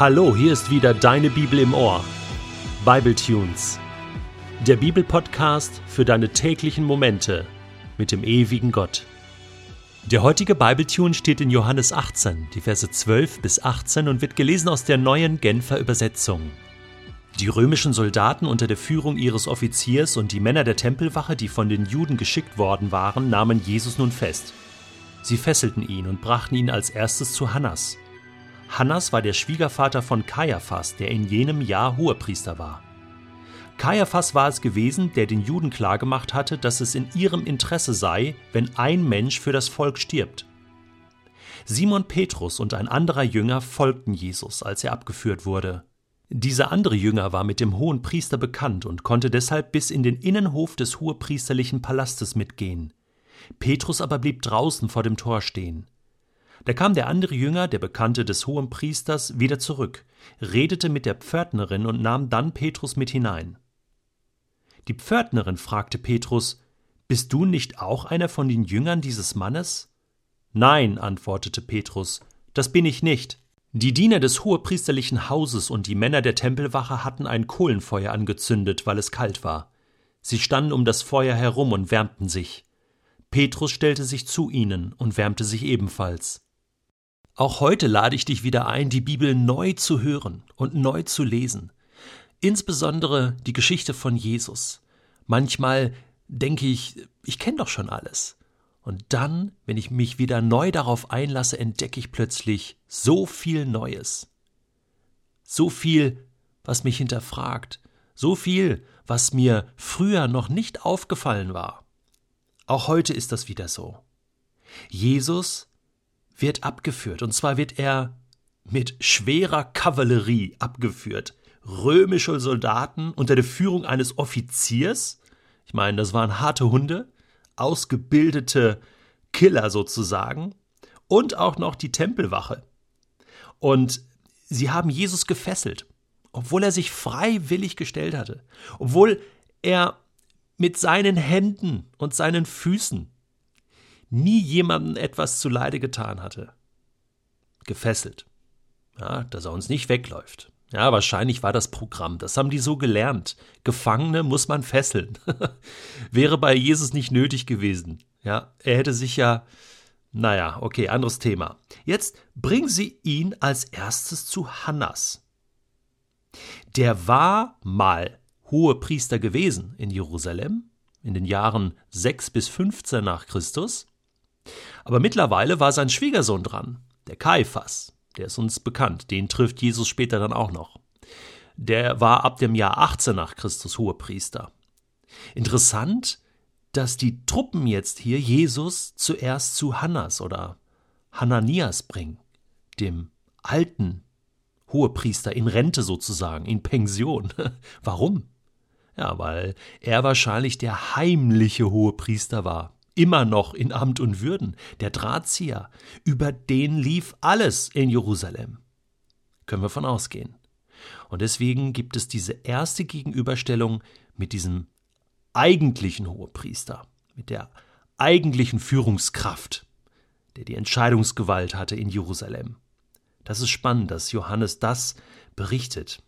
Hallo, hier ist wieder deine Bibel im Ohr. Bible Tunes. Der Bibelpodcast für deine täglichen Momente mit dem ewigen Gott. Der heutige Bibletune steht in Johannes 18, die Verse 12 bis 18 und wird gelesen aus der neuen Genfer Übersetzung. Die römischen Soldaten unter der Führung ihres Offiziers und die Männer der Tempelwache, die von den Juden geschickt worden waren, nahmen Jesus nun fest. Sie fesselten ihn und brachten ihn als erstes zu Hannas. Hannas war der Schwiegervater von Kaiaphas, der in jenem Jahr Hohepriester war. Kaiaphas war es gewesen, der den Juden klargemacht hatte, dass es in ihrem Interesse sei, wenn ein Mensch für das Volk stirbt. Simon Petrus und ein anderer Jünger folgten Jesus, als er abgeführt wurde. Dieser andere Jünger war mit dem hohen Priester bekannt und konnte deshalb bis in den Innenhof des hohepriesterlichen Palastes mitgehen. Petrus aber blieb draußen vor dem Tor stehen. Da kam der andere Jünger, der Bekannte des hohen Priesters, wieder zurück, redete mit der Pförtnerin und nahm dann Petrus mit hinein. Die Pförtnerin fragte Petrus, Bist du nicht auch einer von den Jüngern dieses Mannes? Nein, antwortete Petrus, das bin ich nicht. Die Diener des hohepriesterlichen Hauses und die Männer der Tempelwache hatten ein Kohlenfeuer angezündet, weil es kalt war. Sie standen um das Feuer herum und wärmten sich. Petrus stellte sich zu ihnen und wärmte sich ebenfalls. Auch heute lade ich dich wieder ein, die Bibel neu zu hören und neu zu lesen. Insbesondere die Geschichte von Jesus. Manchmal denke ich, ich kenne doch schon alles. Und dann, wenn ich mich wieder neu darauf einlasse, entdecke ich plötzlich so viel Neues. So viel, was mich hinterfragt. So viel, was mir früher noch nicht aufgefallen war. Auch heute ist das wieder so. Jesus wird abgeführt. Und zwar wird er mit schwerer Kavallerie abgeführt. Römische Soldaten unter der Führung eines Offiziers. Ich meine, das waren harte Hunde, ausgebildete Killer sozusagen. Und auch noch die Tempelwache. Und sie haben Jesus gefesselt, obwohl er sich freiwillig gestellt hatte. Obwohl er mit seinen Händen und seinen Füßen nie jemandem etwas zuleide getan hatte. Gefesselt. Ja, dass er uns nicht wegläuft. Ja, wahrscheinlich war das Programm. Das haben die so gelernt. Gefangene muss man fesseln. Wäre bei Jesus nicht nötig gewesen. Ja, er hätte sich ja, naja, okay, anderes Thema. Jetzt bringen sie ihn als erstes zu Hannas. Der war mal Hohepriester gewesen in Jerusalem in den Jahren 6 bis 15 nach Christus aber mittlerweile war sein Schwiegersohn dran, der Kaiphas. Der ist uns bekannt, den trifft Jesus später dann auch noch. Der war ab dem Jahr 18 nach Christus Hohepriester. Interessant, dass die Truppen jetzt hier Jesus zuerst zu Hannas oder Hananias bringen, dem alten Hohepriester in Rente sozusagen, in Pension. Warum? Ja, weil er wahrscheinlich der heimliche Hohepriester war immer noch in Amt und Würden, der Drahtzieher, über den lief alles in Jerusalem. Können wir von ausgehen. Und deswegen gibt es diese erste Gegenüberstellung mit diesem eigentlichen Hohepriester, mit der eigentlichen Führungskraft, der die Entscheidungsgewalt hatte in Jerusalem. Das ist spannend, dass Johannes das berichtet.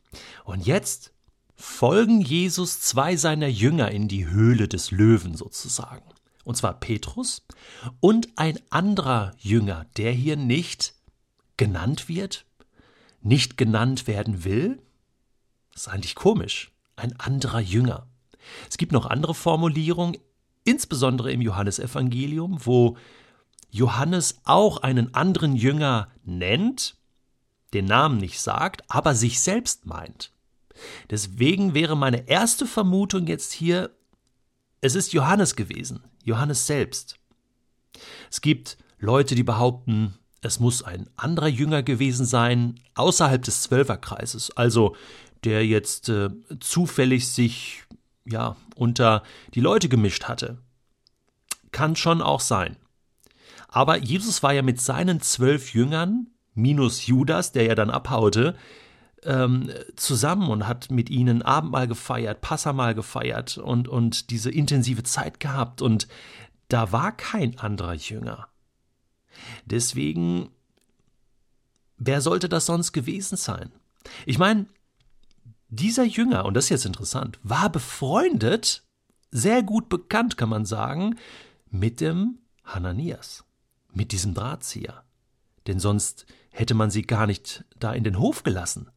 Und jetzt folgen Jesus zwei seiner Jünger in die Höhle des Löwen sozusagen und zwar Petrus, und ein anderer Jünger, der hier nicht genannt wird, nicht genannt werden will. Das ist eigentlich komisch. Ein anderer Jünger. Es gibt noch andere Formulierungen, insbesondere im Johannesevangelium, wo Johannes auch einen anderen Jünger nennt, den Namen nicht sagt, aber sich selbst meint. Deswegen wäre meine erste Vermutung jetzt hier, es ist Johannes gewesen, Johannes selbst. Es gibt Leute, die behaupten, es muss ein anderer Jünger gewesen sein, außerhalb des Zwölferkreises, also der jetzt äh, zufällig sich ja unter die Leute gemischt hatte. Kann schon auch sein. Aber Jesus war ja mit seinen zwölf Jüngern, minus Judas, der ja dann abhaute, ähm, zusammen und hat mit ihnen Abendmahl gefeiert, Passamal gefeiert und, und diese intensive Zeit gehabt. Und da war kein anderer Jünger. Deswegen, wer sollte das sonst gewesen sein? Ich meine, dieser Jünger, und das ist jetzt interessant, war befreundet, sehr gut bekannt, kann man sagen, mit dem Hananias, mit diesem Drahtzieher. Denn sonst hätte man sie gar nicht da in den Hof gelassen.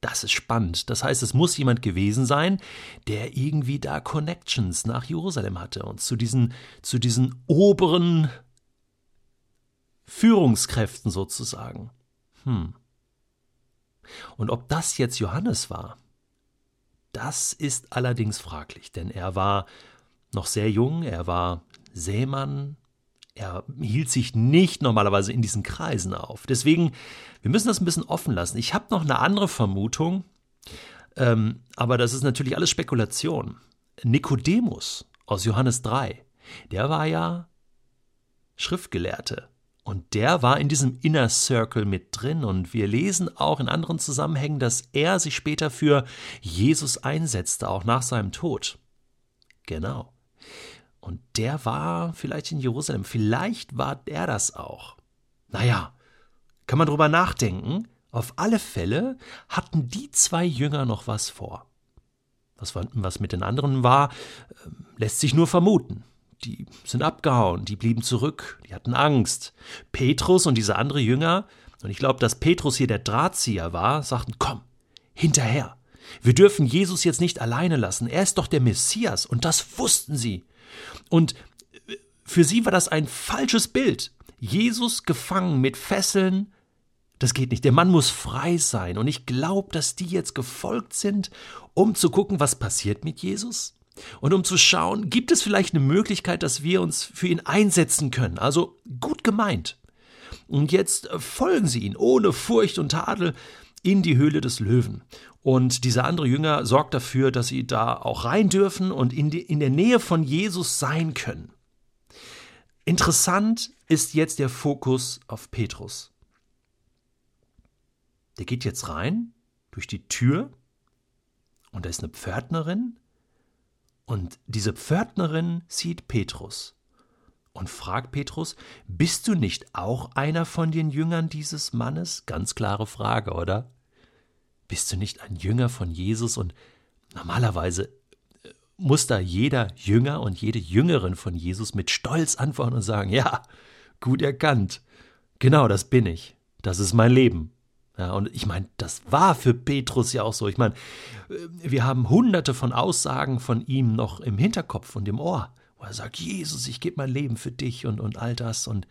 Das ist spannend. Das heißt, es muss jemand gewesen sein, der irgendwie da Connections nach Jerusalem hatte und zu diesen, zu diesen oberen Führungskräften sozusagen. Hm. Und ob das jetzt Johannes war, das ist allerdings fraglich, denn er war noch sehr jung, er war Seemann, er hielt sich nicht normalerweise in diesen Kreisen auf. Deswegen, wir müssen das ein bisschen offen lassen. Ich habe noch eine andere Vermutung, ähm, aber das ist natürlich alles Spekulation. Nikodemus aus Johannes 3, der war ja Schriftgelehrte. Und der war in diesem Inner Circle mit drin. Und wir lesen auch in anderen Zusammenhängen, dass er sich später für Jesus einsetzte, auch nach seinem Tod. Genau. Und der war vielleicht in Jerusalem. Vielleicht war er das auch. Naja, kann man drüber nachdenken. Auf alle Fälle hatten die zwei Jünger noch was vor. Was, was mit den anderen war, ähm, lässt sich nur vermuten. Die sind abgehauen, die blieben zurück, die hatten Angst. Petrus und dieser andere Jünger, und ich glaube, dass Petrus hier der Drahtzieher war, sagten, komm, hinterher. Wir dürfen Jesus jetzt nicht alleine lassen. Er ist doch der Messias, und das wussten sie. Und für sie war das ein falsches Bild. Jesus gefangen mit Fesseln, das geht nicht. Der Mann muss frei sein. Und ich glaube, dass die jetzt gefolgt sind, um zu gucken, was passiert mit Jesus. Und um zu schauen, gibt es vielleicht eine Möglichkeit, dass wir uns für ihn einsetzen können. Also gut gemeint. Und jetzt folgen sie ihn ohne Furcht und Tadel in die Höhle des Löwen. Und dieser andere Jünger sorgt dafür, dass sie da auch rein dürfen und in, die, in der Nähe von Jesus sein können. Interessant ist jetzt der Fokus auf Petrus. Der geht jetzt rein durch die Tür und da ist eine Pförtnerin und diese Pförtnerin sieht Petrus und fragt Petrus, bist du nicht auch einer von den Jüngern dieses Mannes? Ganz klare Frage, oder? Bist du nicht ein Jünger von Jesus? Und normalerweise äh, muss da jeder Jünger und jede Jüngerin von Jesus mit Stolz antworten und sagen, ja, gut erkannt. Genau, das bin ich. Das ist mein Leben. Ja, und ich meine, das war für Petrus ja auch so. Ich meine, äh, wir haben hunderte von Aussagen von ihm noch im Hinterkopf und im Ohr, wo er sagt, Jesus, ich gebe mein Leben für dich und, und all das. Und,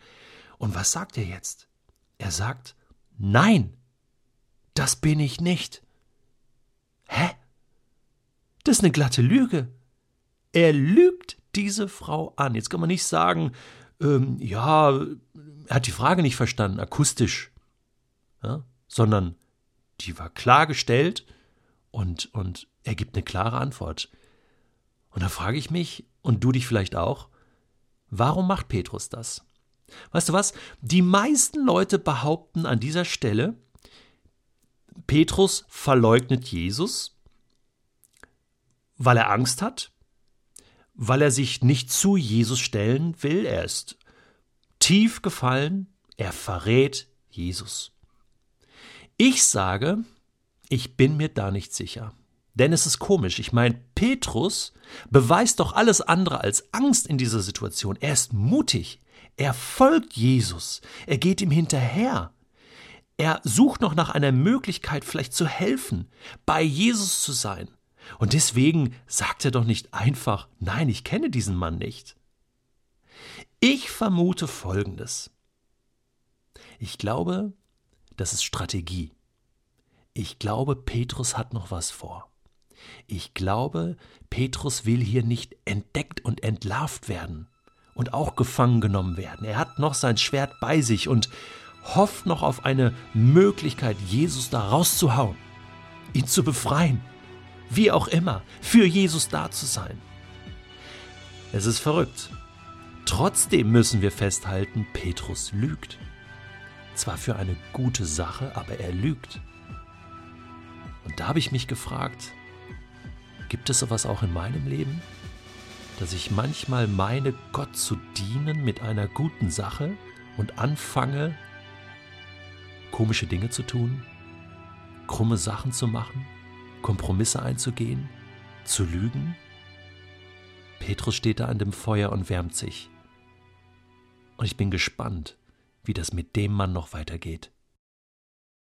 und was sagt er jetzt? Er sagt, nein, das bin ich nicht. Hä? Das ist eine glatte Lüge. Er lügt diese Frau an. Jetzt kann man nicht sagen, ähm, ja, er hat die Frage nicht verstanden, akustisch, ja, sondern die war klar gestellt und, und er gibt eine klare Antwort. Und da frage ich mich, und du dich vielleicht auch, warum macht Petrus das? Weißt du was? Die meisten Leute behaupten an dieser Stelle, Petrus verleugnet Jesus, weil er Angst hat, weil er sich nicht zu Jesus stellen will. Er ist tief gefallen, er verrät Jesus. Ich sage, ich bin mir da nicht sicher. Denn es ist komisch. Ich meine, Petrus beweist doch alles andere als Angst in dieser Situation. Er ist mutig. Er folgt Jesus. Er geht ihm hinterher. Er sucht noch nach einer Möglichkeit, vielleicht zu helfen, bei Jesus zu sein. Und deswegen sagt er doch nicht einfach, nein, ich kenne diesen Mann nicht. Ich vermute Folgendes. Ich glaube, das ist Strategie. Ich glaube, Petrus hat noch was vor. Ich glaube, Petrus will hier nicht entdeckt und entlarvt werden und auch gefangen genommen werden. Er hat noch sein Schwert bei sich und hofft noch auf eine Möglichkeit, Jesus da rauszuhauen, ihn zu befreien, wie auch immer, für Jesus da zu sein. Es ist verrückt. Trotzdem müssen wir festhalten, Petrus lügt. Zwar für eine gute Sache, aber er lügt. Und da habe ich mich gefragt, gibt es sowas auch in meinem Leben? Dass ich manchmal meine, Gott zu dienen mit einer guten Sache und anfange, komische Dinge zu tun, krumme Sachen zu machen, Kompromisse einzugehen, zu lügen? Petrus steht da an dem Feuer und wärmt sich. Und ich bin gespannt, wie das mit dem Mann noch weitergeht.